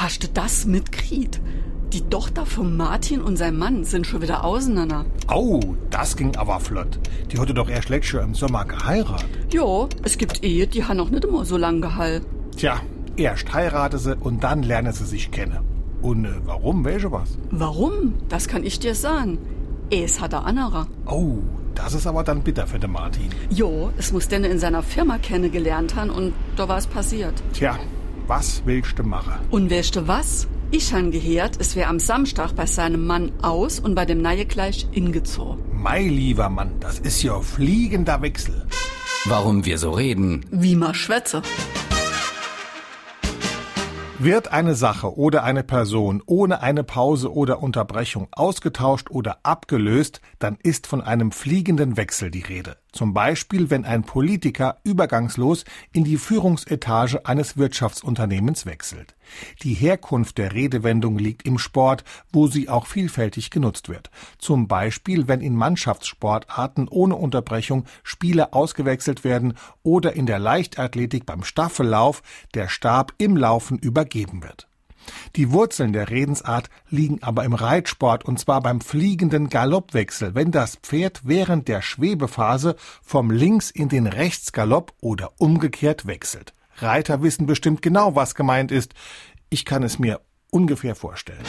Hast du das mitkriegt? Die Tochter von Martin und sein Mann sind schon wieder auseinander. Au, das ging aber flott. Die hatte doch erst letztes Jahr im Sommer geheiratet. Jo, es gibt Ehe, die haben noch nicht immer so lang gehalten. Tja, erst heirate sie und dann lernen sie sich kennen. Und äh, warum, welche was? Warum? Das kann ich dir sagen. Es hat er anderer. Oh, das ist aber dann bitter für den Martin. Jo, es muss denn in seiner Firma kennengelernt haben und da war es passiert. Tja, was willst du machen? Und weißt du was? Ich han gehört, es wär am Samstag bei seinem Mann aus und bei dem Neue gleich ingezogen. Mein lieber Mann, das ist ja fliegender Wechsel. Warum wir so reden. Wie ma schwätze. Wird eine Sache oder eine Person ohne eine Pause oder Unterbrechung ausgetauscht oder abgelöst, dann ist von einem fliegenden Wechsel die Rede. Zum Beispiel, wenn ein Politiker übergangslos in die Führungsetage eines Wirtschaftsunternehmens wechselt. Die Herkunft der Redewendung liegt im Sport, wo sie auch vielfältig genutzt wird. Zum Beispiel, wenn in Mannschaftssportarten ohne Unterbrechung Spieler ausgewechselt werden oder in der Leichtathletik beim Staffellauf der Stab im Laufen übergeben wird. Die Wurzeln der Redensart liegen aber im Reitsport und zwar beim fliegenden Galoppwechsel, wenn das Pferd während der Schwebephase vom Links in den Rechtsgalopp oder umgekehrt wechselt. Reiter wissen bestimmt genau, was gemeint ist. Ich kann es mir ungefähr vorstellen.